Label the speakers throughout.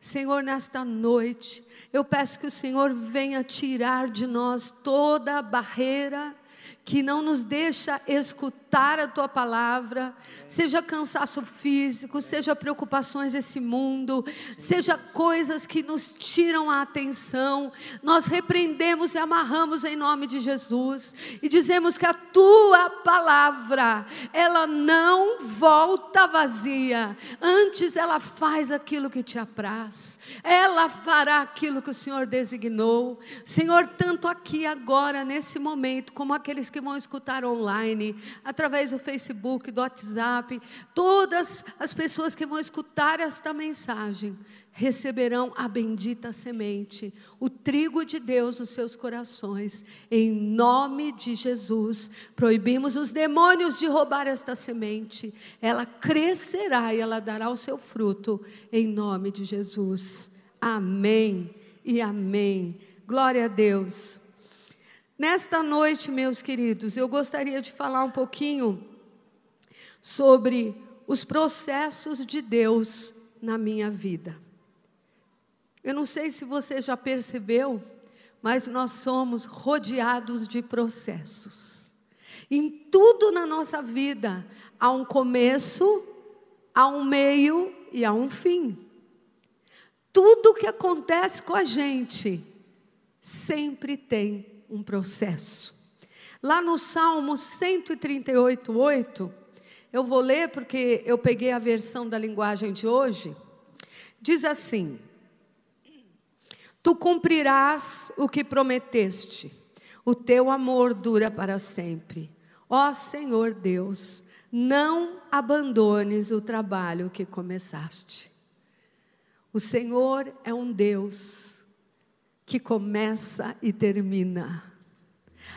Speaker 1: Senhor, nesta noite, eu peço que o Senhor venha tirar de nós toda a barreira que não nos deixa escutar a tua palavra, seja cansaço físico, seja preocupações desse mundo, seja coisas que nos tiram a atenção, nós repreendemos e amarramos em nome de Jesus e dizemos que a tua palavra, ela não volta vazia, antes ela faz aquilo que te apraz, ela fará aquilo que o Senhor designou. Senhor, tanto aqui agora, nesse momento, como aqueles que que vão escutar online, através do Facebook, do WhatsApp, todas as pessoas que vão escutar esta mensagem receberão a bendita semente, o trigo de Deus nos seus corações. Em nome de Jesus, proibimos os demônios de roubar esta semente. Ela crescerá e ela dará o seu fruto em nome de Jesus. Amém e amém. Glória a Deus. Nesta noite, meus queridos, eu gostaria de falar um pouquinho sobre os processos de Deus na minha vida. Eu não sei se você já percebeu, mas nós somos rodeados de processos. Em tudo na nossa vida há um começo, há um meio e há um fim. Tudo que acontece com a gente sempre tem um processo. Lá no Salmo 138, 8, eu vou ler porque eu peguei a versão da linguagem de hoje. Diz assim: Tu cumprirás o que prometeste, o teu amor dura para sempre. Ó Senhor Deus, não abandones o trabalho que começaste. O Senhor é um Deus que começa e termina.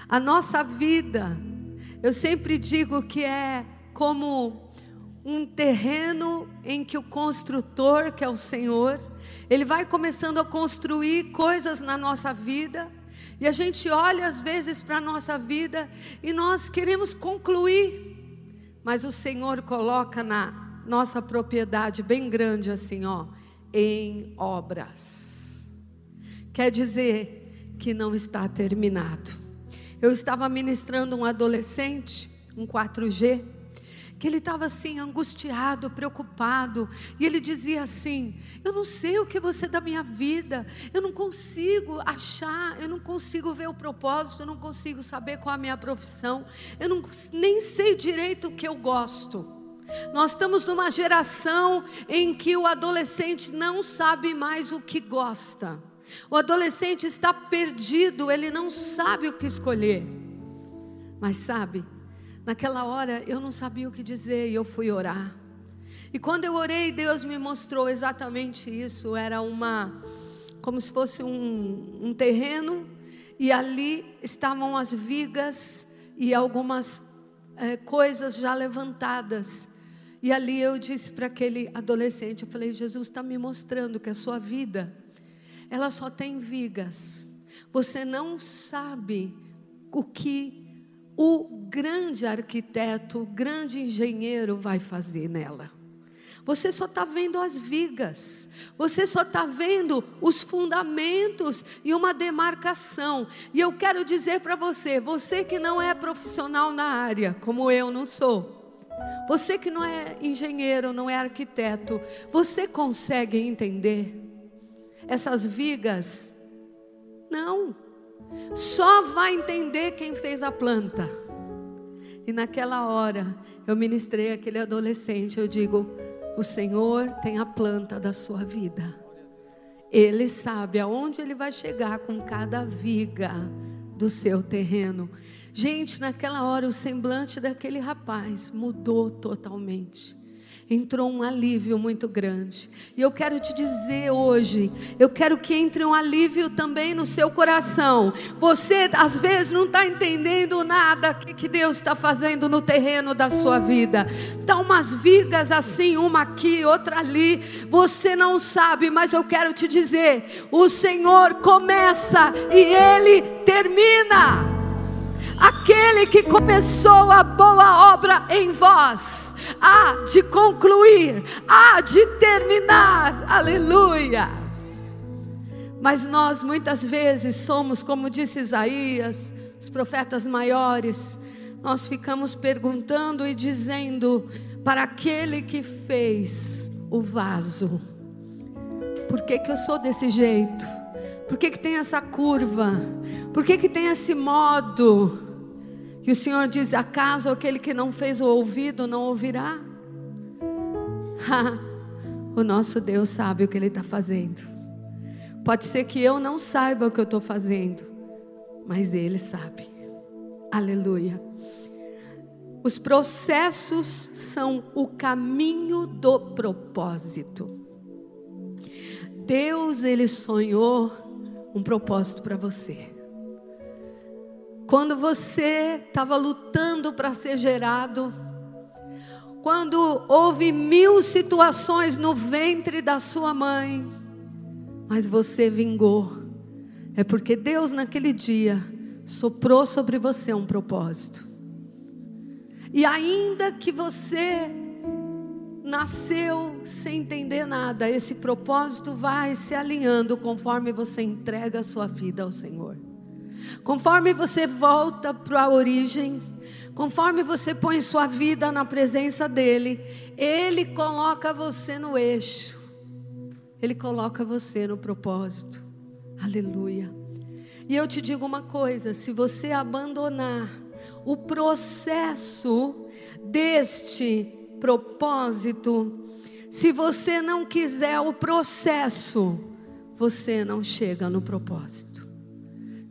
Speaker 1: A nossa vida, eu sempre digo que é como um terreno em que o construtor, que é o Senhor, ele vai começando a construir coisas na nossa vida, e a gente olha às vezes para a nossa vida e nós queremos concluir, mas o Senhor coloca na nossa propriedade bem grande assim, ó, em obras quer dizer que não está terminado. Eu estava ministrando um adolescente, um 4G, que ele estava assim, angustiado, preocupado, e ele dizia assim: Eu não sei o que você é da minha vida, eu não consigo achar, eu não consigo ver o propósito, eu não consigo saber qual a minha profissão, eu não, nem sei direito o que eu gosto. Nós estamos numa geração em que o adolescente não sabe mais o que gosta. O adolescente está perdido, ele não sabe o que escolher. Mas sabe, naquela hora eu não sabia o que dizer e eu fui orar. E quando eu orei, Deus me mostrou exatamente isso. Era uma, como se fosse um, um terreno, e ali estavam as vigas e algumas é, coisas já levantadas. E ali eu disse para aquele adolescente: eu falei, Jesus está me mostrando que a sua vida ela só tem vigas. Você não sabe o que o grande arquiteto, o grande engenheiro vai fazer nela. Você só está vendo as vigas, você só está vendo os fundamentos e uma demarcação. E eu quero dizer para você, você que não é profissional na área, como eu não sou, você que não é engenheiro, não é arquiteto, você consegue entender essas vigas? Não. Só vai entender quem fez a planta. E naquela hora, eu ministrei aquele adolescente, eu digo: "O Senhor tem a planta da sua vida. Ele sabe aonde ele vai chegar com cada viga do seu terreno." Gente, naquela hora o semblante daquele rapaz mudou totalmente entrou um alívio muito grande. E eu quero te dizer hoje, eu quero que entre um alívio também no seu coração. Você às vezes não está entendendo nada que, que Deus está fazendo no terreno da sua vida. Tá umas vigas assim, uma aqui, outra ali. Você não sabe, mas eu quero te dizer, o Senhor começa e Ele termina. Aquele que começou a boa obra em vós, há de concluir, há de terminar. Aleluia. Mas nós muitas vezes somos, como disse Isaías, os profetas maiores, nós ficamos perguntando e dizendo para aquele que fez o vaso: por que, que eu sou desse jeito? Por que, que tem essa curva? Por que, que tem esse modo? Que o Senhor diz: acaso aquele que não fez o ouvido não ouvirá? o nosso Deus sabe o que Ele está fazendo. Pode ser que eu não saiba o que eu estou fazendo, mas Ele sabe. Aleluia. Os processos são o caminho do propósito. Deus, Ele sonhou um propósito para você. Quando você estava lutando para ser gerado, quando houve mil situações no ventre da sua mãe, mas você vingou, é porque Deus naquele dia soprou sobre você um propósito. E ainda que você nasceu sem entender nada, esse propósito vai se alinhando conforme você entrega a sua vida ao Senhor. Conforme você volta para a origem, conforme você põe sua vida na presença dEle, Ele coloca você no eixo, Ele coloca você no propósito. Aleluia. E eu te digo uma coisa: se você abandonar o processo deste propósito, se você não quiser o processo, você não chega no propósito.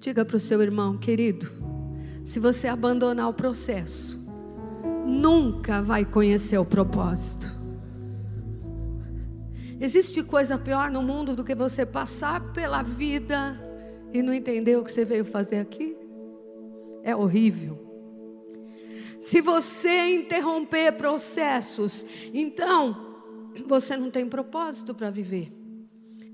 Speaker 1: Diga para o seu irmão, querido, se você abandonar o processo, nunca vai conhecer o propósito. Existe coisa pior no mundo do que você passar pela vida e não entender o que você veio fazer aqui? É horrível. Se você interromper processos, então você não tem propósito para viver.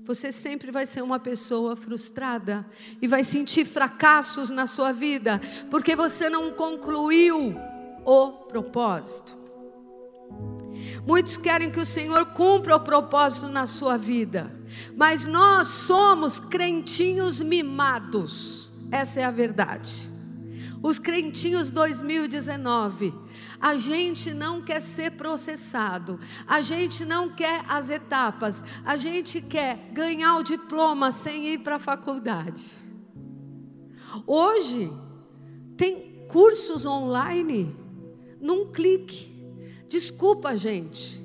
Speaker 1: Você sempre vai ser uma pessoa frustrada e vai sentir fracassos na sua vida, porque você não concluiu o propósito. Muitos querem que o Senhor cumpra o propósito na sua vida, mas nós somos crentinhos mimados, essa é a verdade. Os crentinhos 2019. A gente não quer ser processado, a gente não quer as etapas, a gente quer ganhar o diploma sem ir para a faculdade. Hoje, tem cursos online, num clique. Desculpa, gente,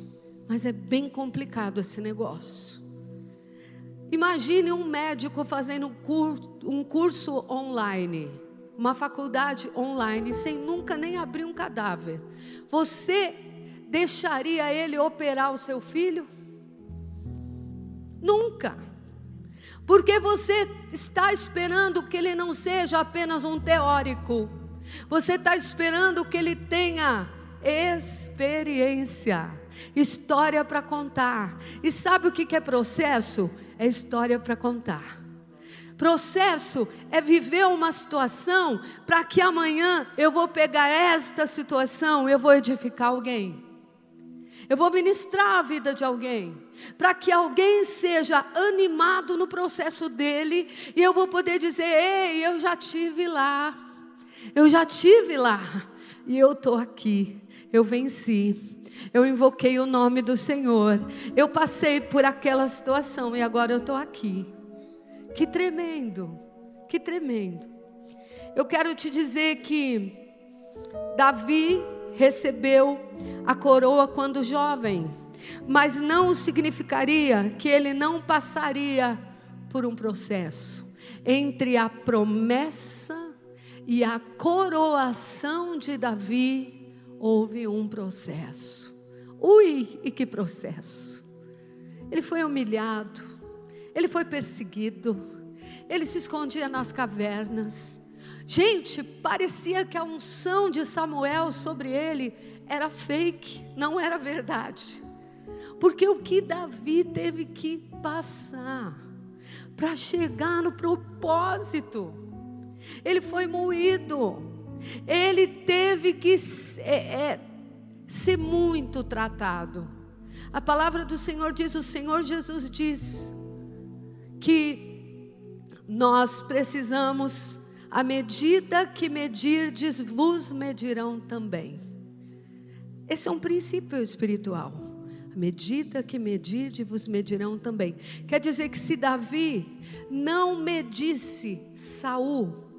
Speaker 1: mas é bem complicado esse negócio. Imagine um médico fazendo um curso online uma faculdade online sem nunca nem abrir um cadáver, você deixaria ele operar o seu filho? Nunca. Porque você está esperando que ele não seja apenas um teórico. Você está esperando que ele tenha experiência, história para contar. E sabe o que é processo? É história para contar. Processo é viver uma situação para que amanhã eu vou pegar esta situação, eu vou edificar alguém. Eu vou ministrar a vida de alguém, para que alguém seja animado no processo dele e eu vou poder dizer: "Ei, eu já tive lá. Eu já tive lá e eu tô aqui. Eu venci. Eu invoquei o nome do Senhor. Eu passei por aquela situação e agora eu estou aqui. Que tremendo, que tremendo. Eu quero te dizer que Davi recebeu a coroa quando jovem, mas não significaria que ele não passaria por um processo entre a promessa e a coroação de Davi. Houve um processo. Ui, e que processo! Ele foi humilhado, ele foi perseguido, ele se escondia nas cavernas. Gente, parecia que a unção de Samuel sobre ele era fake, não era verdade. Porque o que Davi teve que passar para chegar no propósito, ele foi moído, Ele teve que é, é, ser muito tratado. A palavra do Senhor diz: o Senhor Jesus diz que nós precisamos, à medida que medirdes, vos medirão também. Esse é um princípio espiritual. À medida que medirdes, vos medirão também. Quer dizer que se Davi não medisse Saul,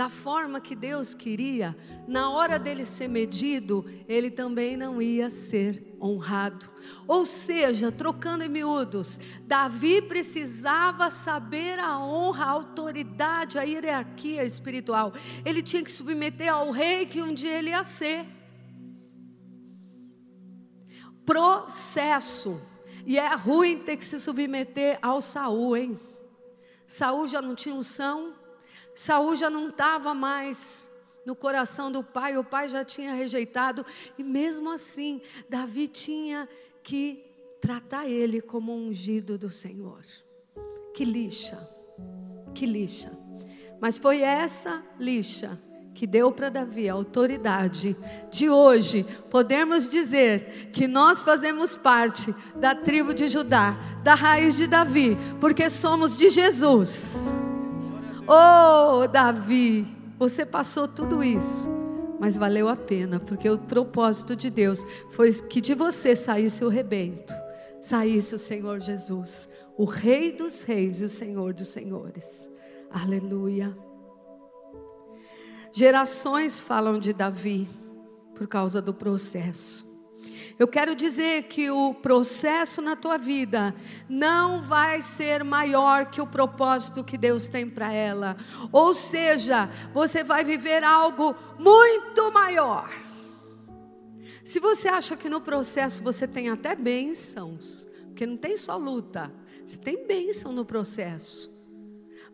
Speaker 1: da forma que Deus queria, na hora dele ser medido, ele também não ia ser honrado. Ou seja, trocando em miúdos, Davi precisava saber a honra, a autoridade, a hierarquia espiritual. Ele tinha que submeter ao rei que um dia ele ia ser. Processo. E é ruim ter que se submeter ao Saul, hein? Saul já não tinha unção, Saul já não estava mais no coração do pai, o pai já tinha rejeitado, e mesmo assim, Davi tinha que tratar ele como um ungido do Senhor. Que lixa, que lixa. Mas foi essa lixa que deu para Davi a autoridade de hoje podermos dizer que nós fazemos parte da tribo de Judá, da raiz de Davi, porque somos de Jesus. Oh, Davi, você passou tudo isso, mas valeu a pena, porque o propósito de Deus foi que de você saísse o rebento, saísse o Senhor Jesus, o Rei dos Reis e o Senhor dos Senhores. Aleluia. Gerações falam de Davi por causa do processo. Eu quero dizer que o processo na tua vida não vai ser maior que o propósito que Deus tem para ela. Ou seja, você vai viver algo muito maior. Se você acha que no processo você tem até bênçãos, porque não tem só luta, você tem bênção no processo.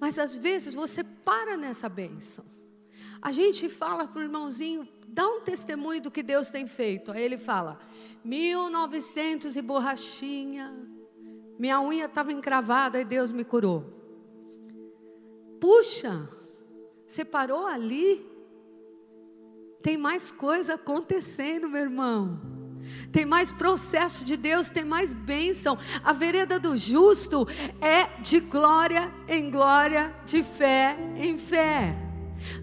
Speaker 1: Mas às vezes você para nessa bênção. A gente fala para o irmãozinho, dá um testemunho do que Deus tem feito. Aí ele fala: 1900 e borrachinha, minha unha estava encravada e Deus me curou. Puxa, você parou ali? Tem mais coisa acontecendo, meu irmão. Tem mais processo de Deus, tem mais bênção. A vereda do justo é de glória em glória, de fé em fé.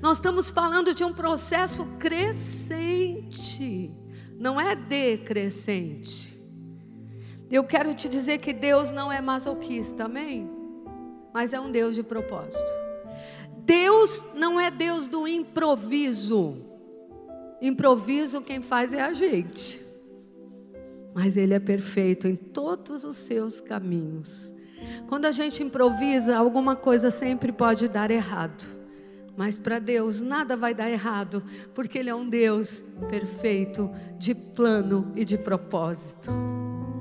Speaker 1: Nós estamos falando de um processo crescente, não é decrescente. Eu quero te dizer que Deus não é masoquista, amém? Mas é um Deus de propósito. Deus não é Deus do improviso. Improviso quem faz é a gente. Mas Ele é perfeito em todos os seus caminhos. Quando a gente improvisa, alguma coisa sempre pode dar errado. Mas para Deus nada vai dar errado, porque Ele é um Deus perfeito, de plano e de propósito.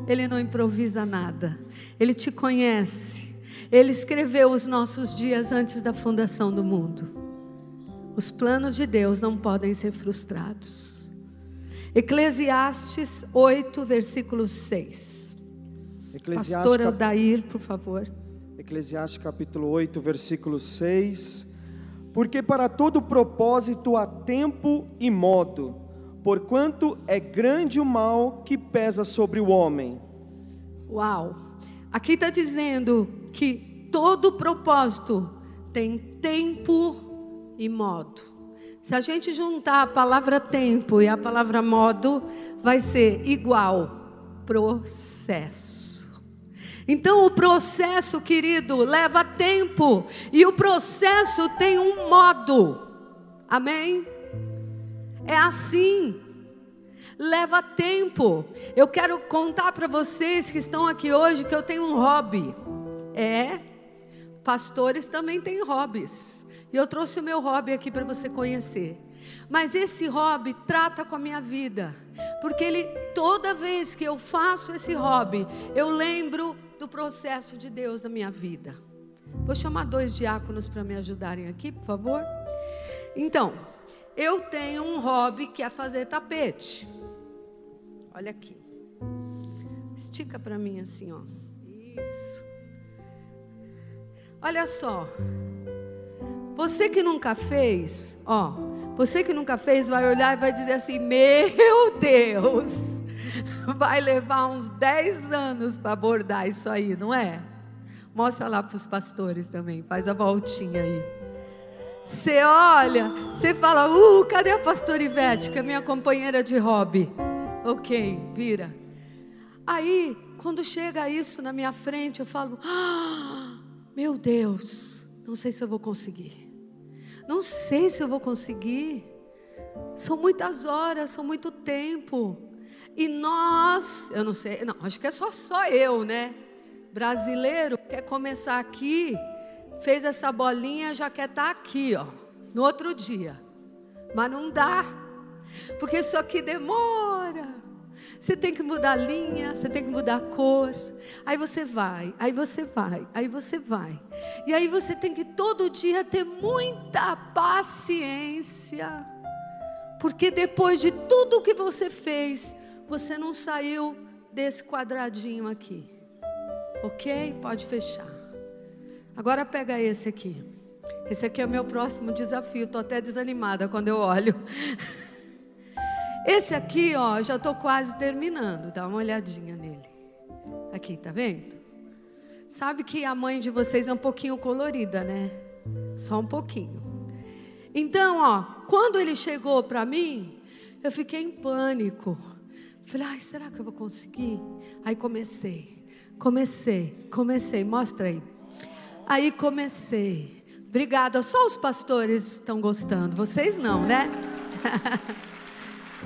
Speaker 1: Ele não improvisa nada, Ele te conhece, Ele escreveu os nossos dias antes da fundação do mundo. Os planos de Deus não podem ser frustrados. Eclesiastes 8, versículo 6. Eclesiastes, Pastor Aldair, por favor.
Speaker 2: Eclesiastes capítulo 8, versículo 6 porque para todo propósito há tempo e modo, porquanto é grande o mal que pesa sobre o homem.
Speaker 1: Uau! Aqui está dizendo que todo propósito tem tempo e modo. Se a gente juntar a palavra tempo e a palavra modo, vai ser igual processo. Então o processo, querido, leva tempo e o processo tem um modo. Amém? É assim. Leva tempo. Eu quero contar para vocês que estão aqui hoje que eu tenho um hobby. É, pastores também têm hobbies. E eu trouxe o meu hobby aqui para você conhecer. Mas esse hobby trata com a minha vida, porque ele toda vez que eu faço esse hobby, eu lembro do processo de Deus na minha vida. Vou chamar dois diáconos para me ajudarem aqui, por favor. Então, eu tenho um hobby que é fazer tapete. Olha aqui. Estica para mim assim, ó. Isso. Olha só. Você que nunca fez, ó, Você que nunca fez vai olhar e vai dizer assim: Meu Deus, vai levar uns 10 anos para abordar isso aí, não é? Mostra lá para os pastores também, faz a voltinha aí. Você olha, você fala: Uh, cadê a pastora Ivete, que é minha companheira de hobby? Ok, vira. Aí, quando chega isso na minha frente, eu falo: ah, Meu Deus, não sei se eu vou conseguir. Não sei se eu vou conseguir. São muitas horas, são muito tempo. E nós, eu não sei, não, acho que é só só eu, né? Brasileiro quer começar aqui, fez essa bolinha, já quer estar tá aqui, ó, no outro dia. Mas não dá. Porque isso aqui demora. Você tem que mudar a linha, você tem que mudar a cor. Aí você vai, aí você vai, aí você vai. E aí você tem que todo dia ter muita paciência. Porque depois de tudo que você fez, você não saiu desse quadradinho aqui. Ok? Pode fechar. Agora pega esse aqui. Esse aqui é o meu próximo desafio. Estou até desanimada quando eu olho. Esse aqui, ó, já estou quase terminando. Dá uma olhadinha nele. Aqui, tá vendo? Sabe que a mãe de vocês é um pouquinho colorida, né? Só um pouquinho. Então, ó, quando ele chegou para mim, eu fiquei em pânico. Falei, ai, será que eu vou conseguir? Aí comecei, comecei, comecei, mostra aí. Aí comecei. Obrigada, só os pastores estão gostando, vocês não, né?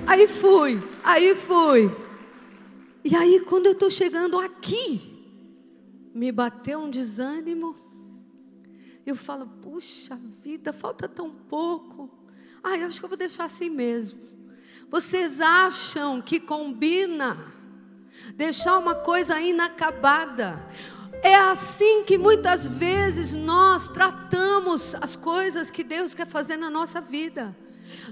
Speaker 1: Aí fui, aí fui. E aí, quando eu estou chegando aqui, me bateu um desânimo. Eu falo, puxa vida, falta tão pouco. Eu acho que eu vou deixar assim mesmo. Vocês acham que combina deixar uma coisa inacabada? É assim que muitas vezes nós tratamos as coisas que Deus quer fazer na nossa vida.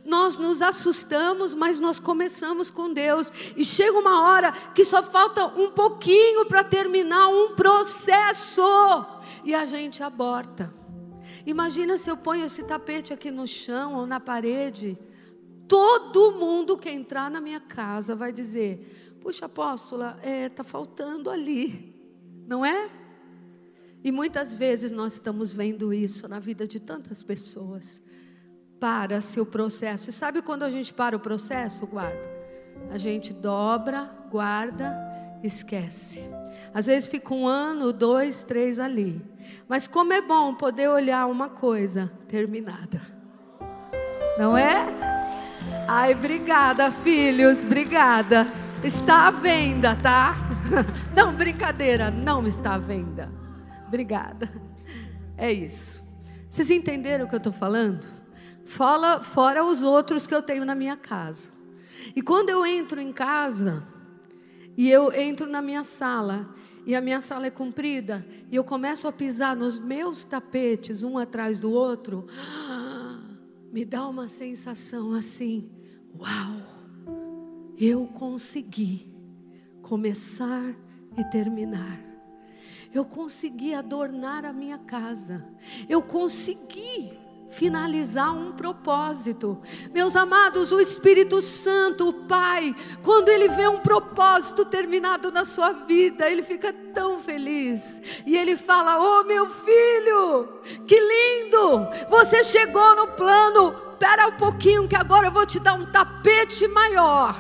Speaker 1: Nós nos assustamos, mas nós começamos com Deus. E chega uma hora que só falta um pouquinho para terminar um processo. E a gente aborta. Imagina se eu ponho esse tapete aqui no chão ou na parede. Todo mundo que entrar na minha casa vai dizer: Puxa, apóstola, está é, tá faltando ali. Não é? E muitas vezes nós estamos vendo isso na vida de tantas pessoas para-se o processo. E sabe quando a gente para o processo? Guarda. A gente dobra, guarda, esquece. Às vezes fica um ano, dois, três ali. Mas como é bom poder olhar uma coisa terminada. Não é? Ai, obrigada, filhos, obrigada. Está à venda, tá? Não, brincadeira, não está à venda. Obrigada. É isso. Vocês entenderam o que eu estou falando? Fora, fora os outros que eu tenho na minha casa. E quando eu entro em casa, e eu entro na minha sala, e a minha sala é comprida, e eu começo a pisar nos meus tapetes, um atrás do outro, me dá uma sensação assim: uau, eu consegui começar e terminar. Eu consegui adornar a minha casa. Eu consegui finalizar um propósito. Meus amados, o Espírito Santo, o Pai, quando ele vê um propósito terminado na sua vida, ele fica tão feliz. E ele fala: "Oh, meu filho, que lindo! Você chegou no plano. Espera um pouquinho que agora eu vou te dar um tapete maior.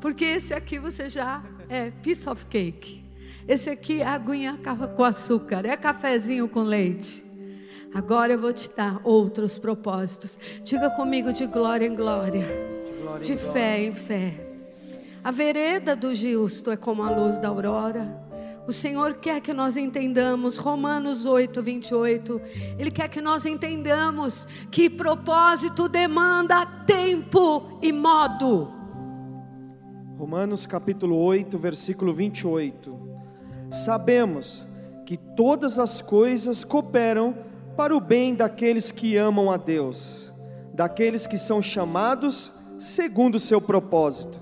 Speaker 1: Porque esse aqui você já é piece of cake. Esse aqui é aguinha com açúcar, é cafezinho com leite. Agora eu vou te dar outros propósitos. Diga comigo de glória em glória, de, fé em fé. A vereda do justo é como a luz da aurora. O Senhor quer que nós entendamos, Romanos 8, 28. Ele quer que nós entendamos que propósito demanda tempo e modo.
Speaker 2: Romanos capítulo 8, versículo 28. Sabemos que todas as coisas cooperam para o bem daqueles que amam a Deus, daqueles que são chamados segundo o seu propósito.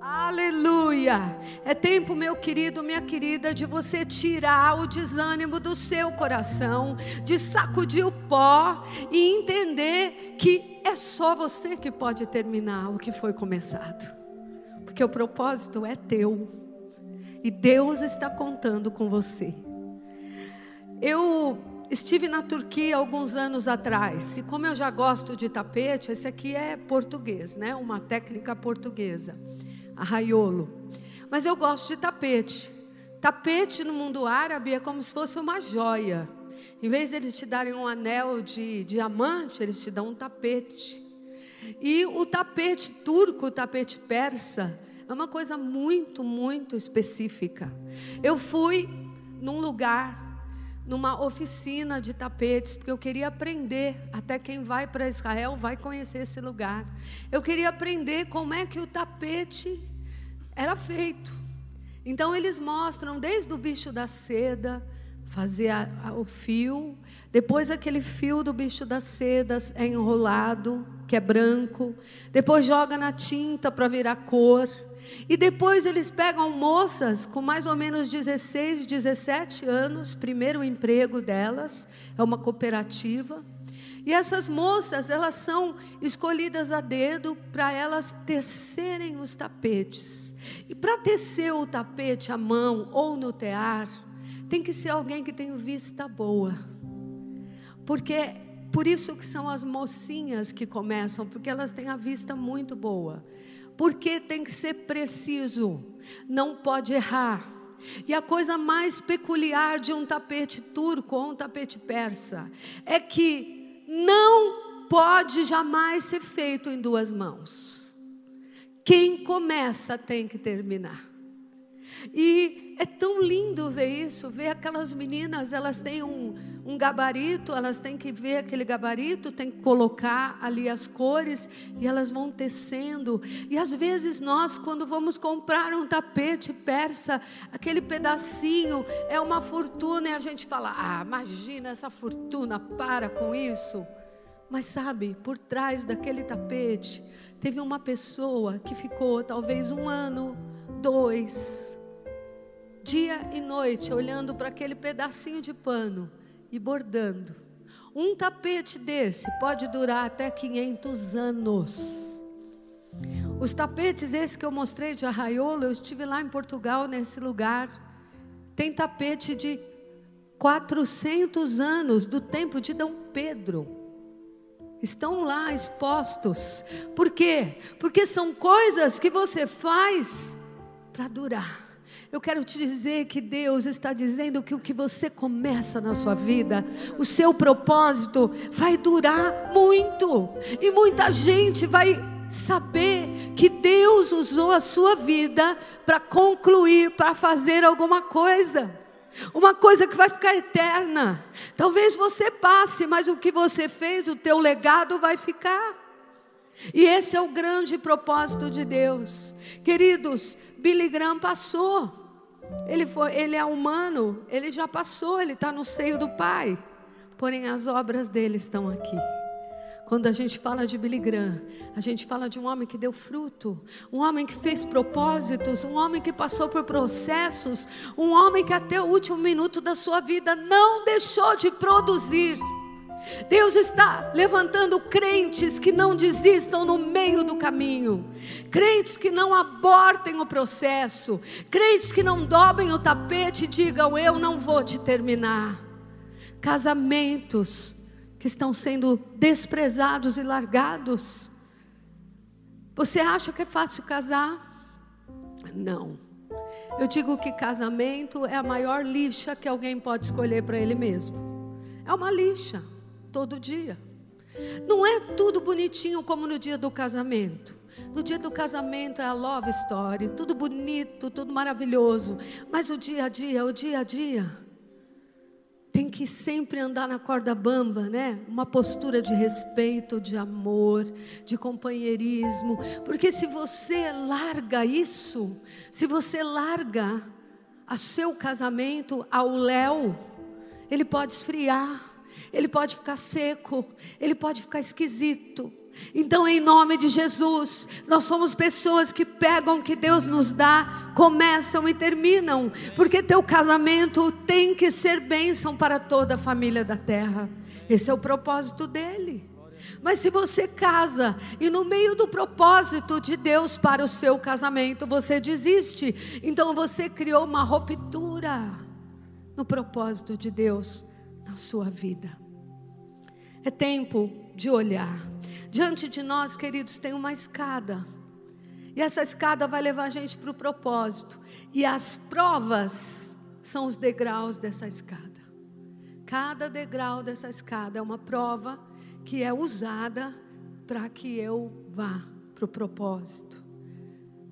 Speaker 1: Aleluia! É tempo, meu querido, minha querida, de você tirar o desânimo do seu coração, de sacudir o pó e entender que é só você que pode terminar o que foi começado. Porque o propósito é teu. E Deus está contando com você. Eu estive na Turquia alguns anos atrás, e como eu já gosto de tapete, esse aqui é português, né? Uma técnica portuguesa, arraiolo. Mas eu gosto de tapete. Tapete no mundo árabe é como se fosse uma joia. Em vez de eles te darem um anel de diamante, eles te dão um tapete. E o tapete turco, o tapete persa, é uma coisa muito, muito específica. Eu fui num lugar numa oficina de tapetes, porque eu queria aprender. Até quem vai para Israel vai conhecer esse lugar. Eu queria aprender como é que o tapete era feito. Então eles mostram desde o bicho da seda, fazer a, a, o fio, depois aquele fio do bicho da seda é enrolado, que é branco, depois joga na tinta para virar cor. E depois eles pegam moças com mais ou menos 16, 17 anos, primeiro emprego delas, é uma cooperativa. E essas moças, elas são escolhidas a dedo para elas tecerem os tapetes. E para tecer o tapete à mão ou no tear, tem que ser alguém que tem vista boa. Porque por isso que são as mocinhas que começam, porque elas têm a vista muito boa porque tem que ser preciso, não pode errar. E a coisa mais peculiar de um tapete turco ou um tapete persa é que não pode jamais ser feito em duas mãos. Quem começa tem que terminar. E é tão lindo ver isso, ver aquelas meninas, elas têm um, um gabarito, elas têm que ver aquele gabarito, tem que colocar ali as cores e elas vão tecendo. E às vezes nós, quando vamos comprar um tapete persa, aquele pedacinho é uma fortuna e a gente fala: ah, imagina essa fortuna, para com isso. Mas sabe, por trás daquele tapete, teve uma pessoa que ficou talvez um ano, dois, dia e noite, olhando para aquele pedacinho de pano e bordando. Um tapete desse pode durar até 500 anos. Os tapetes esses que eu mostrei de arraiolo, eu estive lá em Portugal, nesse lugar. Tem tapete de 400 anos, do tempo de Dom Pedro. Estão lá expostos. Por quê? Porque são coisas que você faz para durar. Eu quero te dizer que Deus está dizendo que o que você começa na sua vida, o seu propósito vai durar muito, e muita gente vai saber que Deus usou a sua vida para concluir, para fazer alguma coisa. Uma coisa que vai ficar eterna. Talvez você passe, mas o que você fez, o teu legado vai ficar. E esse é o grande propósito de Deus. Queridos, Billy Graham passou. Ele, foi, ele é humano, ele já passou, ele está no seio do Pai. Porém, as obras dele estão aqui. Quando a gente fala de Billy Graham, a gente fala de um homem que deu fruto, um homem que fez propósitos, um homem que passou por processos, um homem que até o último minuto da sua vida não deixou de produzir. Deus está levantando crentes que não desistam no meio do caminho, crentes que não abortem o processo, crentes que não dobrem o tapete e digam: Eu não vou te terminar. Casamentos que estão sendo desprezados e largados. Você acha que é fácil casar? Não. Eu digo que casamento é a maior lixa que alguém pode escolher para ele mesmo. É uma lixa todo dia. Não é tudo bonitinho como no dia do casamento. No dia do casamento é a love story, tudo bonito, tudo maravilhoso. Mas o dia a dia, o dia a dia, tem que sempre andar na corda bamba, né? Uma postura de respeito, de amor, de companheirismo. Porque se você larga isso, se você larga a seu casamento ao léu, ele pode esfriar ele pode ficar seco, ele pode ficar esquisito. Então, em nome de Jesus, nós somos pessoas que pegam o que Deus nos dá, começam e terminam, porque teu casamento tem que ser bênção para toda a família da terra. Esse é o propósito dele. Mas se você casa e no meio do propósito de Deus para o seu casamento você desiste, então você criou uma ruptura no propósito de Deus na sua vida. É tempo de olhar. Diante de nós, queridos, tem uma escada. E essa escada vai levar a gente para o propósito. E as provas são os degraus dessa escada. Cada degrau dessa escada é uma prova que é usada para que eu vá para o propósito.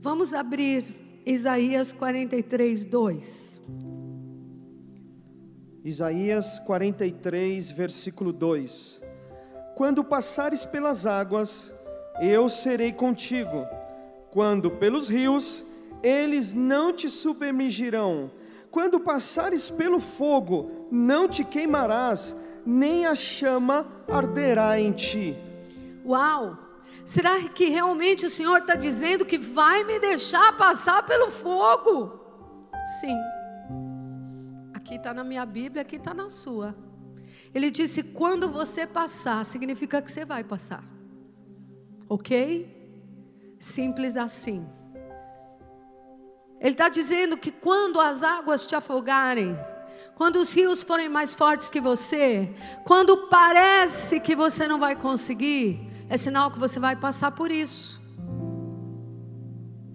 Speaker 1: Vamos abrir Isaías 43, 2.
Speaker 2: Isaías 43, versículo 2: Quando passares pelas águas, eu serei contigo, quando pelos rios, eles não te submergirão. Quando passares pelo fogo, não te queimarás, nem a chama arderá em ti.
Speaker 1: Uau! Será que realmente o Senhor está dizendo que vai me deixar passar pelo fogo? Sim. Aqui está na minha Bíblia, aqui está na sua. Ele disse: quando você passar, significa que você vai passar. Ok? Simples assim. Ele está dizendo que quando as águas te afogarem, quando os rios forem mais fortes que você, quando parece que você não vai conseguir, é sinal que você vai passar por isso.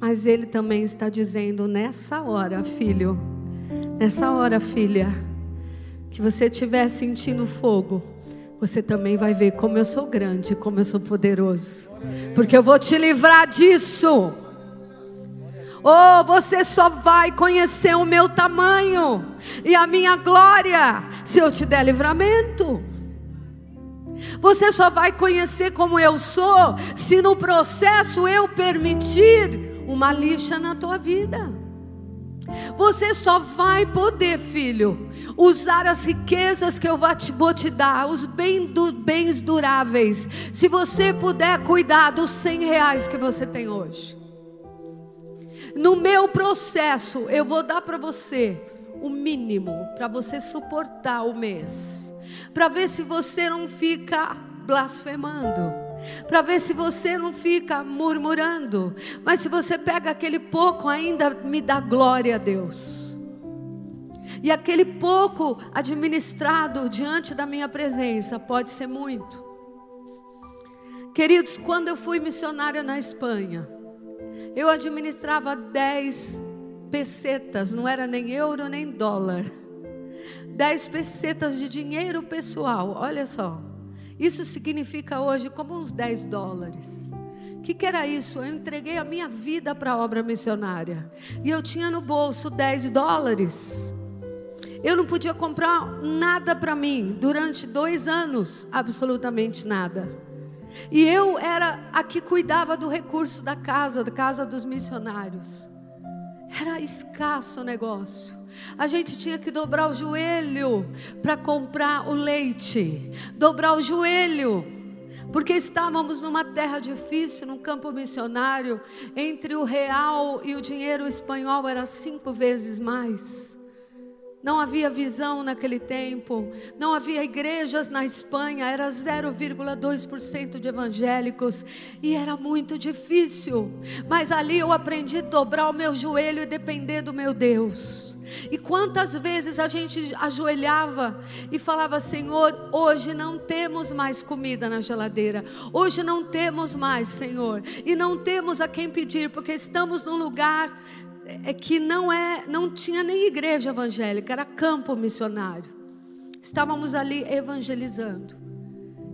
Speaker 1: Mas ele também está dizendo nessa hora, filho, nessa hora, filha, que você estiver sentindo fogo, você também vai ver como eu sou grande, como eu sou poderoso, porque eu vou te livrar disso. Oh, você só vai conhecer o meu tamanho e a minha glória se eu te der livramento. Você só vai conhecer como eu sou se no processo eu permitir uma lixa na tua vida. Você só vai poder, filho, usar as riquezas que eu vou te dar, os bens duráveis, se você puder cuidar dos 100 reais que você tem hoje. No meu processo, eu vou dar para você o mínimo para você suportar o mês, para ver se você não fica blasfemando, para ver se você não fica murmurando, mas se você pega aquele pouco, ainda me dá glória a Deus. E aquele pouco administrado diante da minha presença pode ser muito. Queridos, quando eu fui missionária na Espanha, eu administrava 10 pesetas, não era nem euro nem dólar. 10 pesetas de dinheiro pessoal, olha só. Isso significa hoje como uns 10 dólares. O que, que era isso? Eu entreguei a minha vida para a obra missionária. E eu tinha no bolso 10 dólares. Eu não podia comprar nada para mim durante dois anos, absolutamente nada. E eu era a que cuidava do recurso da casa, da casa dos missionários. Era escasso o negócio. A gente tinha que dobrar o joelho para comprar o leite, dobrar o joelho, porque estávamos numa terra difícil, num campo missionário, entre o real e o dinheiro espanhol era cinco vezes mais. Não havia visão naquele tempo, não havia igrejas na Espanha, era 0,2% de evangélicos e era muito difícil. Mas ali eu aprendi a dobrar o meu joelho e depender do meu Deus. E quantas vezes a gente ajoelhava e falava: Senhor, hoje não temos mais comida na geladeira, hoje não temos mais, Senhor, e não temos a quem pedir, porque estamos num lugar é que não é, não tinha nem igreja evangélica, era campo missionário. Estávamos ali evangelizando.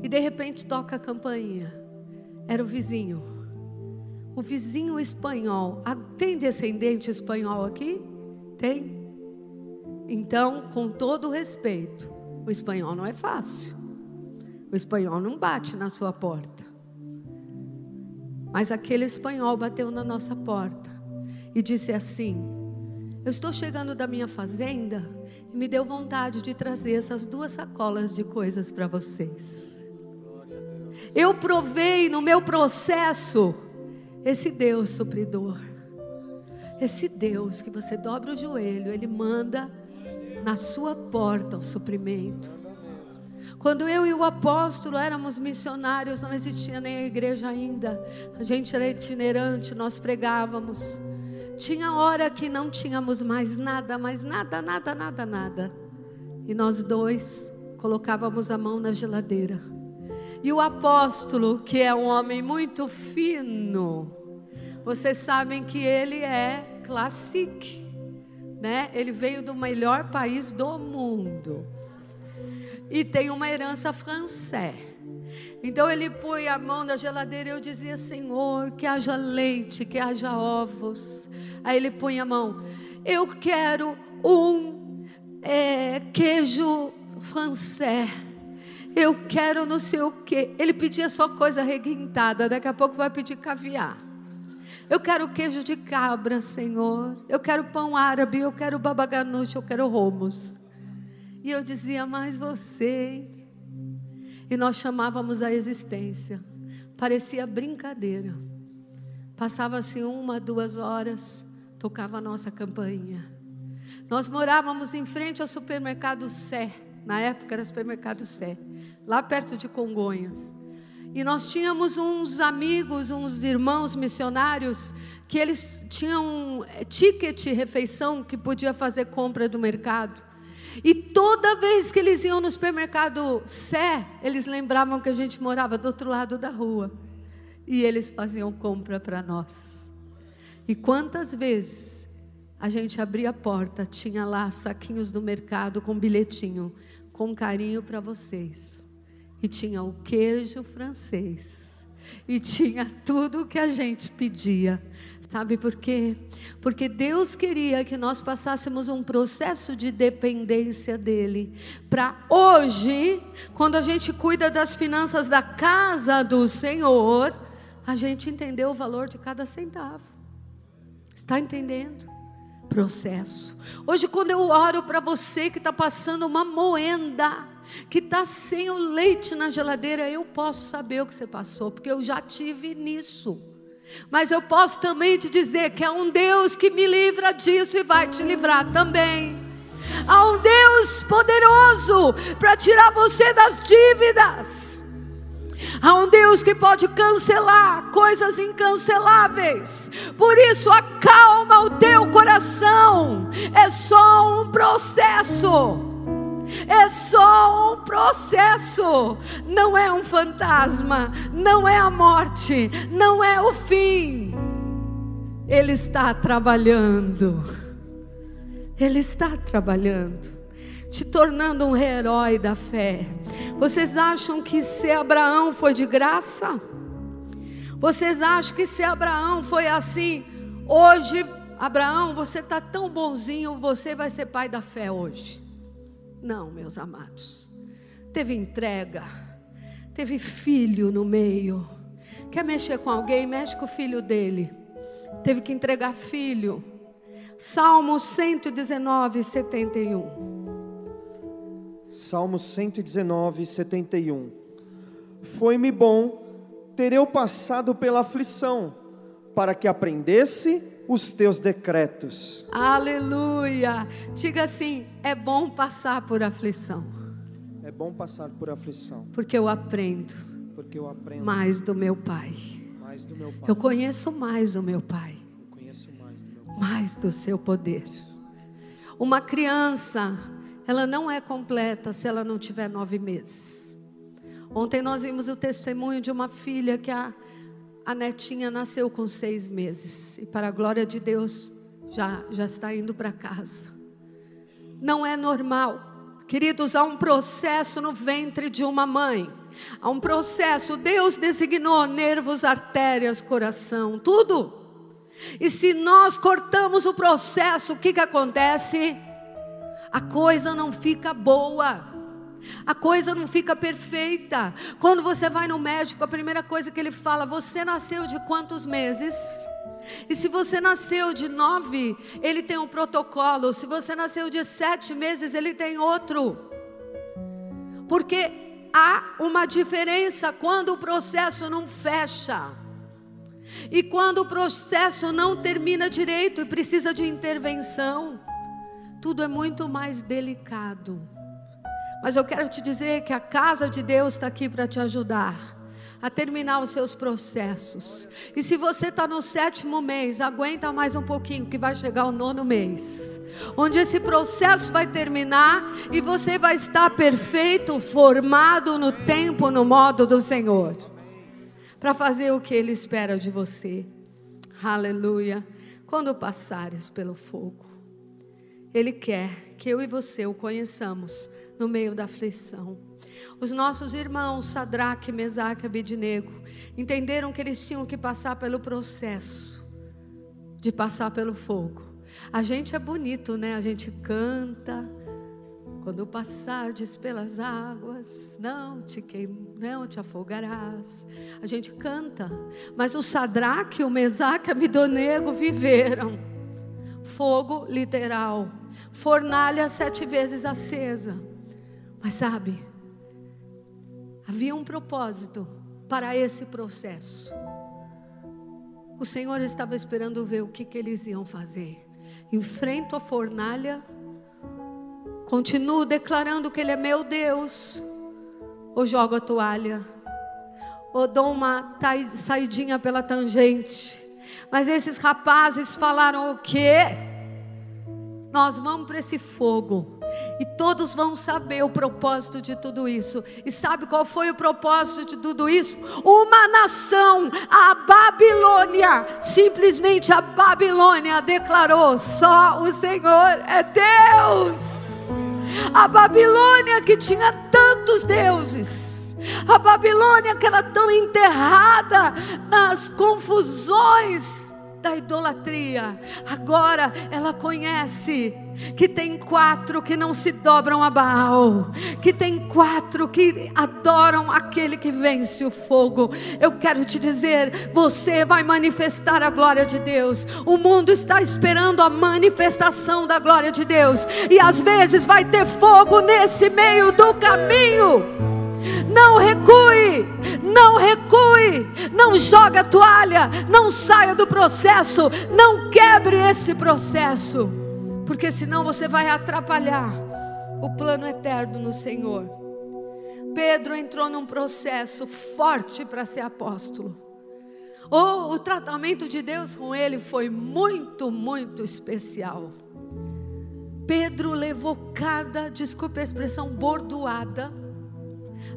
Speaker 1: E de repente toca a campainha. Era o vizinho. O vizinho espanhol. Tem descendente espanhol aqui? Tem? Então, com todo respeito, o espanhol não é fácil. O espanhol não bate na sua porta. Mas aquele espanhol bateu na nossa porta e disse assim: Eu estou chegando da minha fazenda e me deu vontade de trazer essas duas sacolas de coisas para vocês. Eu provei no meu processo esse Deus supridor. Esse Deus que você dobra o joelho, ele manda na sua porta o suprimento. Quando eu e o apóstolo éramos missionários, não existia nem a igreja ainda. A gente era itinerante, nós pregávamos. Tinha hora que não tínhamos mais nada, mais nada, nada, nada, nada. E nós dois colocávamos a mão na geladeira. E o apóstolo, que é um homem muito fino, vocês sabem que ele é classique, né? Ele veio do melhor país do mundo e tem uma herança francesa. Então ele põe a mão na geladeira e eu dizia: Senhor, que haja leite, que haja ovos. Aí ele põe a mão: Eu quero um é, queijo francês. Eu quero não sei o quê. Ele pedia só coisa requintada, daqui a pouco vai pedir caviar. Eu quero queijo de cabra, Senhor. Eu quero pão árabe, eu quero babaganuche, eu quero romos. E eu dizia, mais você. E nós chamávamos a existência. Parecia brincadeira. Passava-se uma, duas horas, tocava a nossa campainha. Nós morávamos em frente ao supermercado Sé. Na época era supermercado Sé, lá perto de Congonhas. E nós tínhamos uns amigos, uns irmãos missionários, que eles tinham eh, ticket refeição que podia fazer compra do mercado. E toda vez que eles iam no supermercado Sé, eles lembravam que a gente morava do outro lado da rua. E eles faziam compra para nós. E quantas vezes a gente abria a porta, tinha lá saquinhos do mercado com bilhetinho, com carinho para vocês. E tinha o queijo francês. E tinha tudo o que a gente pedia. Sabe por quê? Porque Deus queria que nós passássemos um processo de dependência dEle. Para hoje, quando a gente cuida das finanças da casa do Senhor, a gente entender o valor de cada centavo. Está entendendo? Processo. Hoje, quando eu oro para você que está passando uma moenda, que está sem o leite na geladeira, eu posso saber o que você passou, porque eu já tive nisso. Mas eu posso também te dizer que há um Deus que me livra disso e vai te livrar também. Há um Deus poderoso para tirar você das dívidas. Há um Deus que pode cancelar coisas incanceláveis. Por isso, acalma o teu coração. É só um processo é só um processo, não é um fantasma, não é a morte, não é o fim. Ele está trabalhando, Ele está trabalhando, te tornando um herói da fé. Vocês acham que ser Abraão foi de graça? Vocês acham que se Abraão foi assim, hoje, Abraão, você está tão bonzinho, você vai ser pai da fé hoje. Não, meus amados. Teve entrega, teve filho no meio. Quer mexer com alguém? Mexe com o filho dele. Teve que entregar filho. Salmo 119, 71.
Speaker 2: Salmo 119, 71. Foi-me bom ter eu passado pela aflição, para que aprendesse os teus decretos.
Speaker 1: Aleluia! Diga assim: é bom passar por aflição.
Speaker 2: É bom passar por aflição.
Speaker 1: Porque eu aprendo.
Speaker 2: Porque eu aprendo
Speaker 1: mais do meu Pai.
Speaker 2: Mais do meu Pai.
Speaker 1: Eu conheço mais o meu Pai.
Speaker 2: Eu conheço mais do meu Pai.
Speaker 1: Mais do seu poder. Uma criança, ela não é completa se ela não tiver nove meses. Ontem nós vimos o testemunho de uma filha que a a netinha nasceu com seis meses e, para a glória de Deus, já, já está indo para casa. Não é normal, queridos, há um processo no ventre de uma mãe. Há um processo, Deus designou nervos, artérias, coração, tudo. E se nós cortamos o processo, o que, que acontece? A coisa não fica boa a coisa não fica perfeita. Quando você vai no médico, a primeira coisa que ele fala: Você nasceu de quantos meses? E se você nasceu de nove, ele tem um protocolo. Se você nasceu de sete meses, ele tem outro. Porque há uma diferença quando o processo não fecha. E quando o processo não termina direito e precisa de intervenção, tudo é muito mais delicado. Mas eu quero te dizer que a casa de Deus está aqui para te ajudar a terminar os seus processos. E se você está no sétimo mês, aguenta mais um pouquinho, que vai chegar o nono mês, onde esse processo vai terminar e você vai estar perfeito, formado no tempo, no modo do Senhor, para fazer o que Ele espera de você. Aleluia. Quando passares pelo fogo, Ele quer que eu e você o conheçamos no meio da aflição. Os nossos irmãos Sadraque, Mesaque e Abednego entenderam que eles tinham que passar pelo processo de passar pelo fogo. A gente é bonito, né? A gente canta. Quando passares pelas águas, não te queim, não te afogarás. A gente canta, mas o Sadraque, o Mesaque e o viveram fogo literal, fornalha sete vezes acesa. Mas sabe, havia um propósito para esse processo. O Senhor estava esperando ver o que, que eles iam fazer. Enfrento a fornalha, continuo declarando que Ele é meu Deus, ou jogo a toalha, ou dou uma saidinha pela tangente. Mas esses rapazes falaram o quê? Nós vamos para esse fogo e todos vão saber o propósito de tudo isso. E sabe qual foi o propósito de tudo isso? Uma nação, a Babilônia, simplesmente a Babilônia declarou: só o Senhor é Deus. A Babilônia que tinha tantos deuses. A Babilônia que era tão enterrada nas confusões da idolatria. Agora ela conhece que tem quatro que não se dobram a Baal, que tem quatro que adoram aquele que vence o fogo. Eu quero te dizer, você vai manifestar a glória de Deus. O mundo está esperando a manifestação da glória de Deus, e às vezes vai ter fogo nesse meio do caminho. Não recue, não recue, não joga a toalha, não saia do processo, não quebre esse processo porque senão você vai atrapalhar o plano eterno no Senhor. Pedro entrou num processo forte para ser apóstolo. Oh, o tratamento de Deus com ele foi muito, muito especial. Pedro levou cada, desculpe a expressão, bordoada,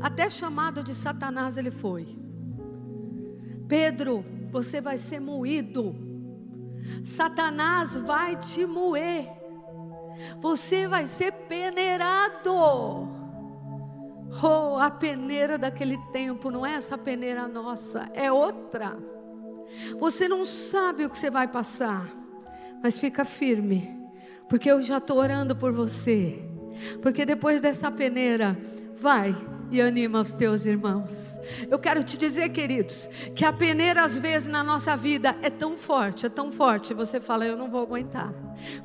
Speaker 1: até chamado de Satanás ele foi. Pedro, você vai ser moído. Satanás vai te moer. Você vai ser peneirado. Oh, a peneira daquele tempo não é essa peneira nossa, é outra. Você não sabe o que você vai passar, mas fica firme, porque eu já estou orando por você. Porque depois dessa peneira, vai e anima os teus irmãos. Eu quero te dizer, queridos, que a peneira às vezes na nossa vida é tão forte, é tão forte, você fala, eu não vou aguentar.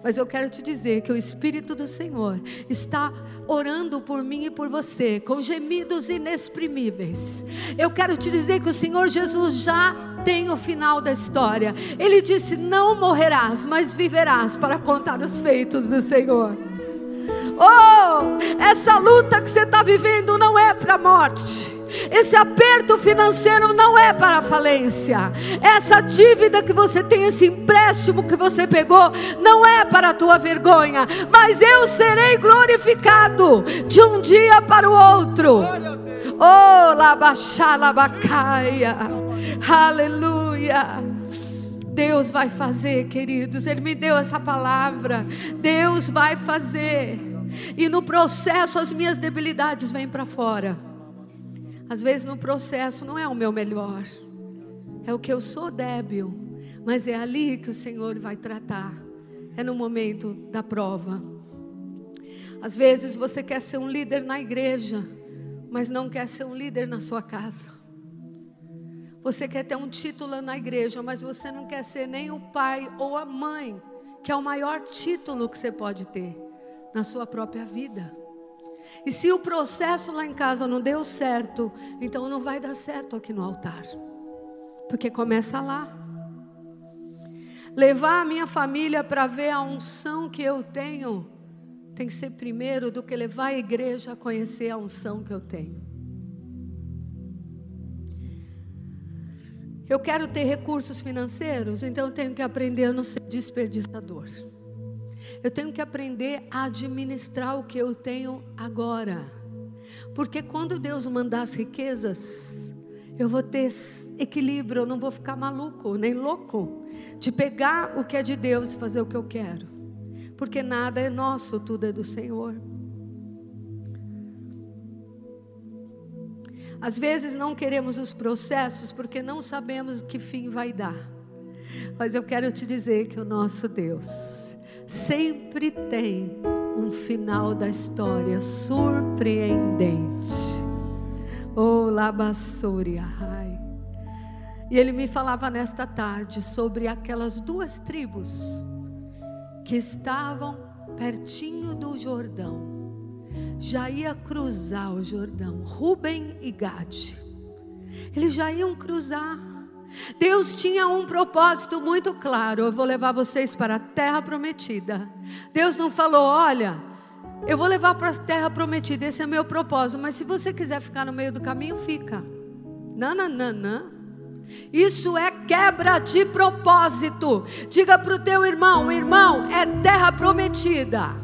Speaker 1: Mas eu quero te dizer que o Espírito do Senhor está orando por mim e por você, com gemidos inexprimíveis. Eu quero te dizer que o Senhor Jesus já tem o final da história. Ele disse: Não morrerás, mas viverás para contar os feitos do Senhor. Oh, essa luta que você está vivendo não é para a morte. Esse aperto financeiro não é para a falência. Essa dívida que você tem, esse empréstimo que você pegou, não é para a tua vergonha. Mas eu serei glorificado de um dia para o outro. Oh, labaxalabacaia. Aleluia. Deus vai fazer, queridos. Ele me deu essa palavra. Deus vai fazer. E no processo as minhas debilidades vêm para fora. Às vezes no processo não é o meu melhor, é o que eu sou débil, mas é ali que o Senhor vai tratar, é no momento da prova. Às vezes você quer ser um líder na igreja, mas não quer ser um líder na sua casa. Você quer ter um título na igreja, mas você não quer ser nem o pai ou a mãe, que é o maior título que você pode ter na sua própria vida. E se o processo lá em casa não deu certo, então não vai dar certo aqui no altar. Porque começa lá. Levar a minha família para ver a unção que eu tenho tem que ser primeiro do que levar a igreja a conhecer a unção que eu tenho. Eu quero ter recursos financeiros, então eu tenho que aprender a não ser desperdiçador. Eu tenho que aprender a administrar o que eu tenho agora. Porque quando Deus mandar as riquezas, eu vou ter equilíbrio, eu não vou ficar maluco, nem louco, de pegar o que é de Deus e fazer o que eu quero. Porque nada é nosso, tudo é do Senhor. Às vezes não queremos os processos porque não sabemos que fim vai dar. Mas eu quero te dizer que o nosso Deus sempre tem um final da história surpreendente. Oh, Labassoria, ai. E ele me falava nesta tarde sobre aquelas duas tribos que estavam pertinho do Jordão já ia cruzar o Jordão, Ruben e Gade. Eles já iam cruzar. Deus tinha um propósito muito claro. Eu vou levar vocês para a terra prometida. Deus não falou, olha, eu vou levar para a terra prometida, esse é meu propósito. Mas se você quiser ficar no meio do caminho, fica. Nananana. Isso é quebra de propósito. Diga para o teu irmão: irmão, é terra prometida.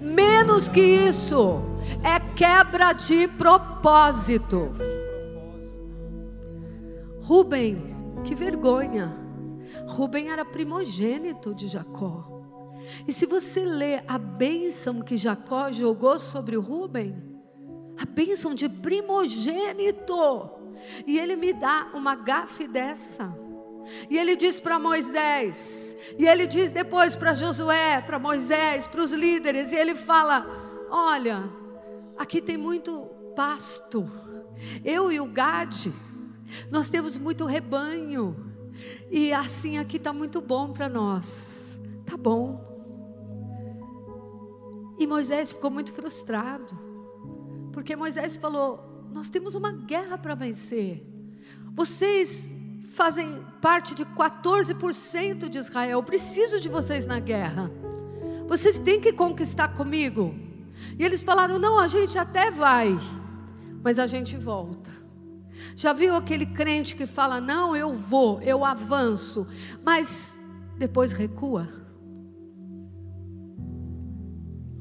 Speaker 1: Menos que isso, é quebra de propósito. Rubem, que vergonha. Rubem era primogênito de Jacó. E se você ler a bênção que Jacó jogou sobre o Rubem, a bênção de primogênito, e ele me dá uma gafe dessa. E ele diz para Moisés, e ele diz depois para Josué, para Moisés, para os líderes, e ele fala: Olha, aqui tem muito pasto. Eu e o Gade, nós temos muito rebanho, e assim aqui está muito bom para nós. Tá bom. E Moisés ficou muito frustrado, porque Moisés falou: Nós temos uma guerra para vencer. Vocês fazem parte de 14% de Israel. Eu preciso de vocês na guerra. Vocês têm que conquistar comigo. E eles falaram: não, a gente até vai, mas a gente volta. Já viu aquele crente que fala: não, eu vou, eu avanço, mas depois recua?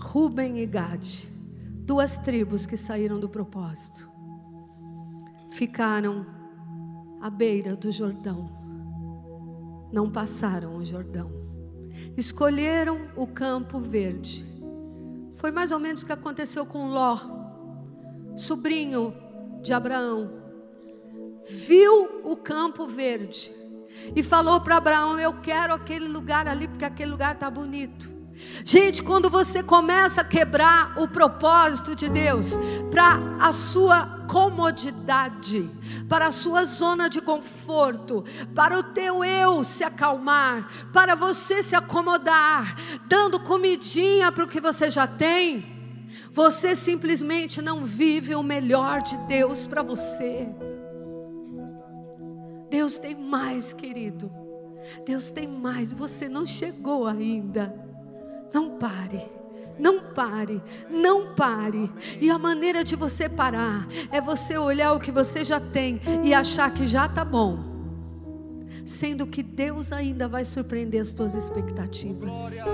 Speaker 1: Ruben e Gade, duas tribos que saíram do propósito, ficaram à beira do Jordão. Não passaram o Jordão. Escolheram o campo verde. Foi mais ou menos o que aconteceu com Ló, sobrinho de Abraão. Viu o campo verde e falou para Abraão: Eu quero aquele lugar ali, porque aquele lugar está bonito. Gente, quando você começa a quebrar o propósito de Deus para a sua comodidade, para a sua zona de conforto, para o teu eu se acalmar, para você se acomodar, dando comidinha para o que você já tem, você simplesmente não vive o melhor de Deus para você. Deus tem mais, querido. Deus tem mais, você não chegou ainda. Não pare. Não pare, não pare. E a maneira de você parar é você olhar o que você já tem e achar que já está bom, sendo que Deus ainda vai surpreender as tuas expectativas. Glória.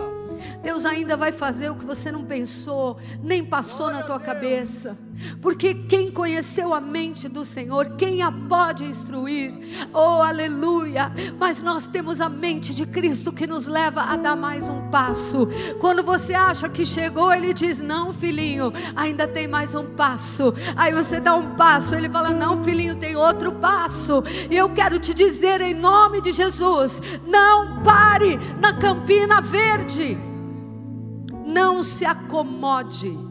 Speaker 1: Deus ainda vai fazer o que você não pensou, nem passou na tua cabeça. Porque quem conheceu a mente do Senhor, quem a pode instruir? Oh, aleluia! Mas nós temos a mente de Cristo que nos leva a dar mais um passo. Quando você acha que chegou, ele diz: Não, filhinho, ainda tem mais um passo. Aí você dá um passo, ele fala: Não, filhinho, tem outro passo. E eu quero te dizer em nome de Jesus: Não pare na Campina Verde. Não se acomode.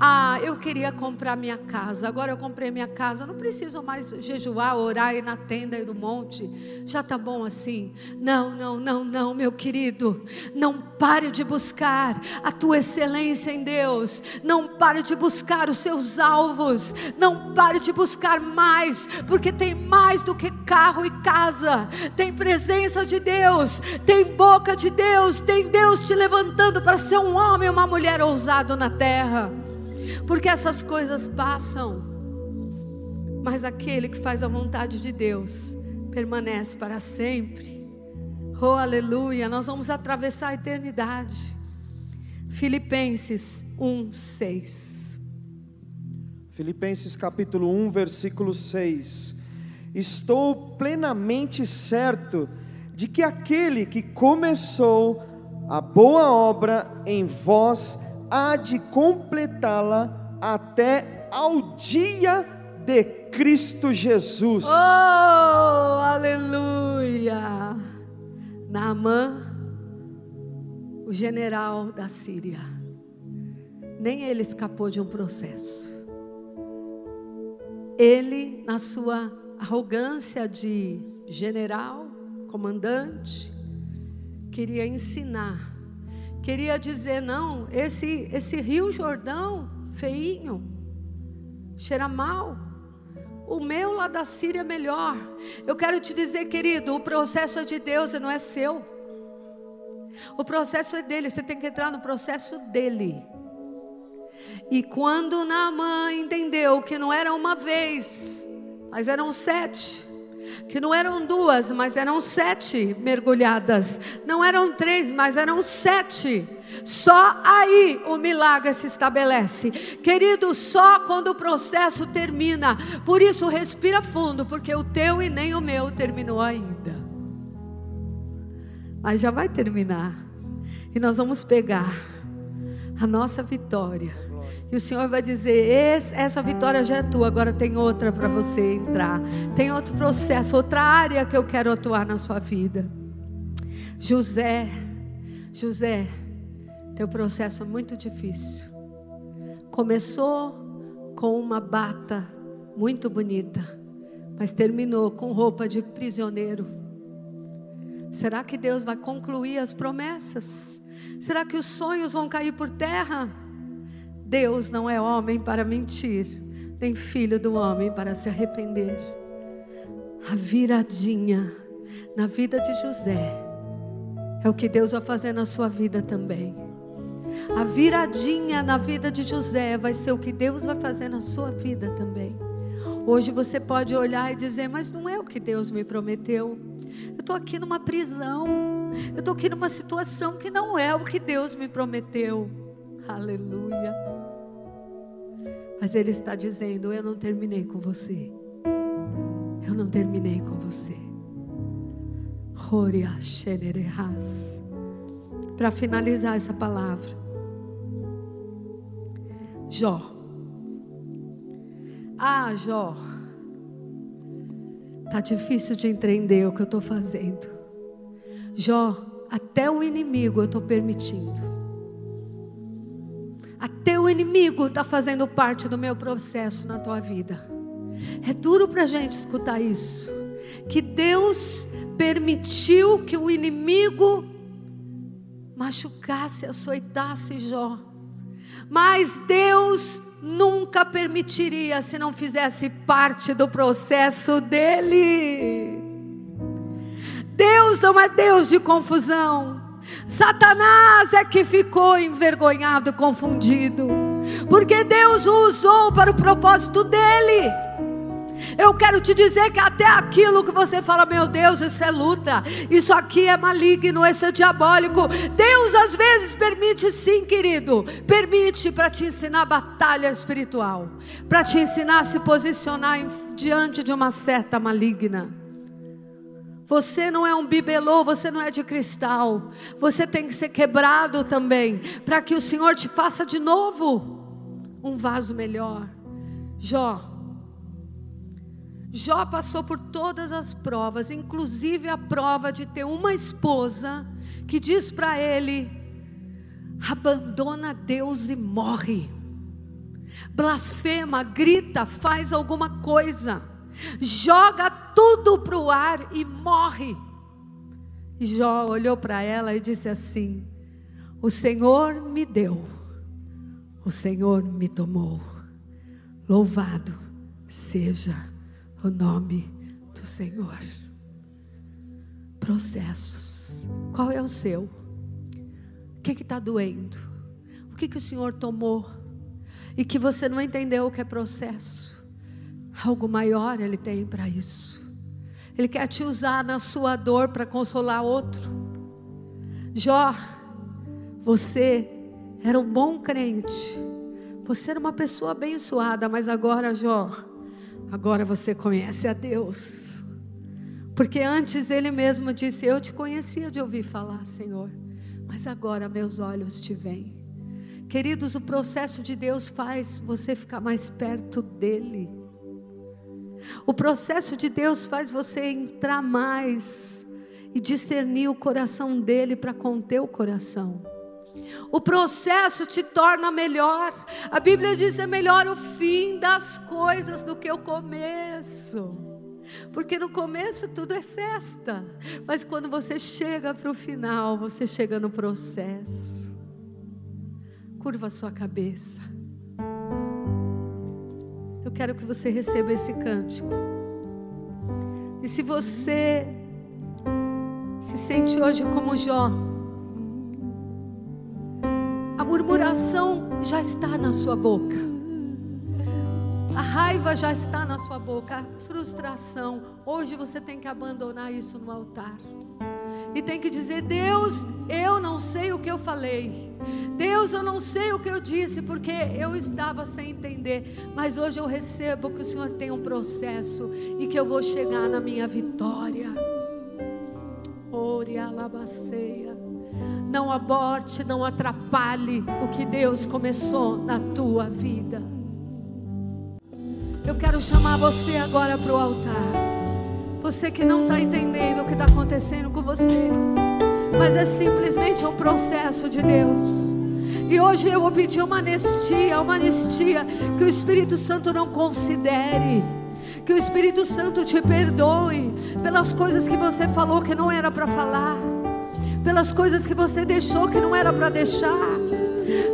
Speaker 1: Ah, eu queria comprar minha casa. Agora eu comprei minha casa. Não preciso mais jejuar, orar e na tenda e no monte. Já tá bom assim. Não, não, não, não, meu querido. Não pare de buscar a tua excelência em Deus. Não pare de buscar os seus alvos. Não pare de buscar mais, porque tem mais do que carro e casa. Tem presença de Deus, tem boca de Deus, tem Deus te levantando para ser um homem e uma mulher ousado na terra porque essas coisas passam, mas aquele que faz a vontade de Deus permanece para sempre. Oh, aleluia! Nós vamos atravessar a eternidade. Filipenses 1, 6.
Speaker 2: Filipenses capítulo 1, versículo 6. Estou plenamente certo de que aquele que começou a boa obra em vós há de completá-la até ao dia de Cristo Jesus.
Speaker 1: Oh, aleluia! Naamã, o general da Síria, nem ele escapou de um processo. Ele, na sua arrogância de general, comandante, queria ensinar queria dizer: não, esse, esse rio Jordão, feinho, cheira mal. O meu lá da Síria é melhor. Eu quero te dizer, querido, o processo é de Deus e não é seu. O processo é dele, você tem que entrar no processo dele. E quando Naamã entendeu que não era uma vez, mas eram sete, que não eram duas, mas eram sete mergulhadas. Não eram três, mas eram sete. Só aí o milagre se estabelece. Querido, só quando o processo termina. Por isso, respira fundo, porque o teu e nem o meu terminou ainda. Mas já vai terminar. E nós vamos pegar a nossa vitória e o Senhor vai dizer: essa vitória já é tua, agora tem outra para você entrar. Tem outro processo, outra área que eu quero atuar na sua vida. José, José, teu processo é muito difícil. Começou com uma bata muito bonita, mas terminou com roupa de prisioneiro. Será que Deus vai concluir as promessas? Será que os sonhos vão cair por terra? Deus não é homem para mentir, nem filho do homem para se arrepender. A viradinha na vida de José é o que Deus vai fazer na sua vida também. A viradinha na vida de José vai ser o que Deus vai fazer na sua vida também. Hoje você pode olhar e dizer, mas não é o que Deus me prometeu. Eu estou aqui numa prisão, eu estou aqui numa situação que não é o que Deus me prometeu. Aleluia. Mas Ele está dizendo: Eu não terminei com você. Eu não terminei com você. Para finalizar essa palavra, Jó. Ah, Jó. Tá difícil de entender o que eu estou fazendo. Jó, até o inimigo eu estou permitindo. Até o inimigo está fazendo parte do meu processo na tua vida. É duro para a gente escutar isso. Que Deus permitiu que o inimigo machucasse, açoitasse Jó. Mas Deus nunca permitiria se não fizesse parte do processo dele. Deus não é Deus de confusão. Satanás é que ficou envergonhado, confundido, porque Deus o usou para o propósito dele. Eu quero te dizer que até aquilo que você fala, meu Deus, isso é luta, isso aqui é maligno, isso é diabólico. Deus às vezes permite, sim, querido, permite para te ensinar batalha espiritual, para te ensinar a se posicionar diante de uma seta maligna. Você não é um bibelô, você não é de cristal. Você tem que ser quebrado também, para que o Senhor te faça de novo um vaso melhor. Jó. Jó passou por todas as provas, inclusive a prova de ter uma esposa que diz para ele: abandona Deus e morre. blasfema, grita, faz alguma coisa, joga tudo para o ar e morre. E Jó olhou para ela e disse assim: O Senhor me deu, o Senhor me tomou. Louvado seja o nome do Senhor. Processos. Qual é o seu? O que está doendo? O que, que o Senhor tomou? E que você não entendeu o que é processo. Algo maior Ele tem para isso. Ele quer te usar na sua dor para consolar outro. Jó, você era um bom crente. Você era uma pessoa abençoada, mas agora, Jó, agora você conhece a Deus. Porque antes ele mesmo disse: Eu te conhecia de ouvir falar, Senhor, mas agora meus olhos te veem. Queridos, o processo de Deus faz você ficar mais perto dEle. O processo de Deus faz você entrar mais e discernir o coração dele para conter o coração. O processo te torna melhor. A Bíblia diz: é melhor o fim das coisas do que o começo. Porque no começo tudo é festa, mas quando você chega para o final, você chega no processo. Curva a sua cabeça. Quero que você receba esse cântico. E se você se sente hoje como Jó, a murmuração já está na sua boca, a raiva já está na sua boca, a frustração. Hoje você tem que abandonar isso no altar e tem que dizer: Deus, eu não sei o que eu falei. Deus, eu não sei o que eu disse, porque eu estava sem entender. Mas hoje eu recebo que o Senhor tem um processo e que eu vou chegar na minha vitória. Ore alabaceia. Não aborte, não atrapalhe o que Deus começou na tua vida. Eu quero chamar você agora para o altar. Você que não está entendendo o que está acontecendo com você, mas é simplesmente um processo de Deus. E hoje eu vou pedir uma anistia, uma anistia que o Espírito Santo não considere. Que o Espírito Santo te perdoe pelas coisas que você falou que não era para falar, pelas coisas que você deixou que não era para deixar,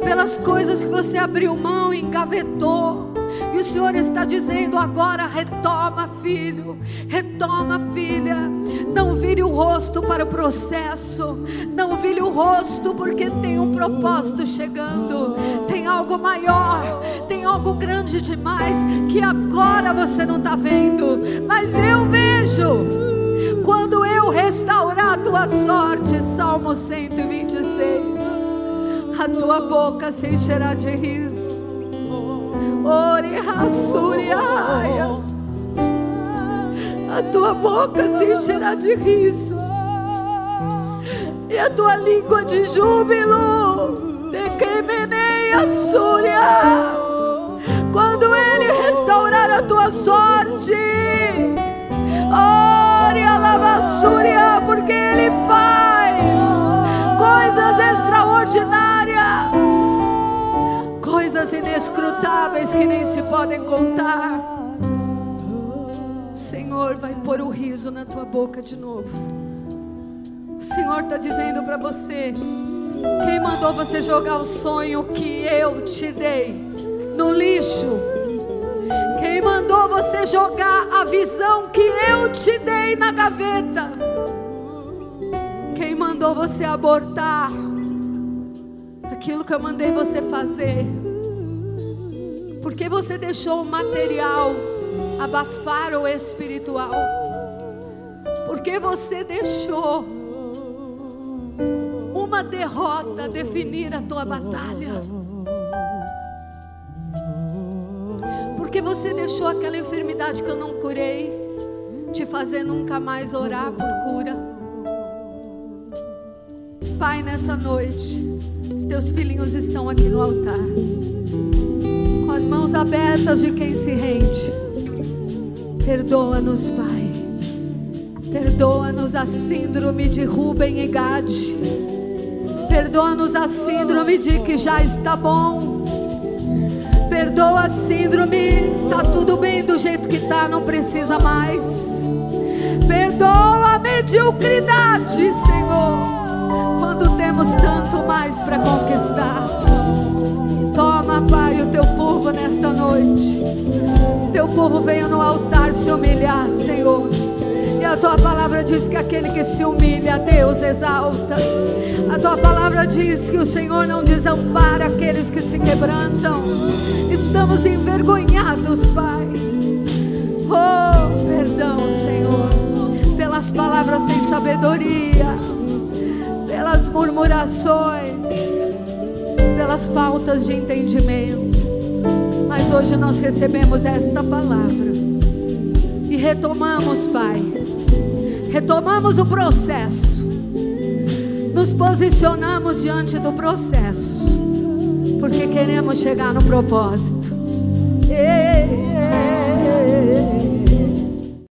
Speaker 1: pelas coisas que você abriu mão e engavetou. E o Senhor está dizendo agora: retoma, filho, retoma, filha. Não vire o rosto para o processo, não vire o rosto, porque tem um propósito chegando, tem algo maior, tem algo grande demais que agora você não está vendo, mas eu vejo. Quando eu restaurar a tua sorte, Salmo 126, a tua boca se encherá de riso Ore Rassuriaia. A tua boca se encherá de riso. E a tua língua de júbilo. De queimeneia Súria. Quando ele restaurar a tua sorte. Ore a lavassúria, porque ele faz coisas extraordinárias coisas inescrutáveis que nem se podem contar. O Senhor vai pôr o riso na tua boca de novo. O Senhor está dizendo para você: quem mandou você jogar o sonho que eu te dei no lixo? Quem mandou você jogar a visão que eu te dei na gaveta? Quem mandou você abortar aquilo que eu mandei você fazer? Porque você deixou o material abafar o espiritual. Porque você deixou uma derrota definir a tua batalha. Porque você deixou aquela enfermidade que eu não curei te fazer nunca mais orar por cura. Pai, nessa noite, os teus filhinhos estão aqui no altar abertas de quem se rende. Perdoa-nos, Pai. Perdoa-nos a síndrome de Rubem e Gade. Perdoa-nos a síndrome de que já está bom. Perdoa a síndrome, tá tudo bem do jeito que tá, não precisa mais. Perdoa a mediocridade, Senhor, quando temos tanto mais para conquistar. Nessa noite. Teu povo veio no altar se humilhar, Senhor. E a tua palavra diz que aquele que se humilha, Deus exalta. A tua palavra diz que o Senhor não desampara aqueles que se quebrantam. Estamos envergonhados, Pai. Oh, perdão, Senhor, pelas palavras sem sabedoria, pelas murmurações, pelas faltas de entendimento. Hoje nós recebemos esta palavra e retomamos, Pai retomamos o processo, nos posicionamos diante do processo, porque queremos chegar no propósito. Ei, ei, ei.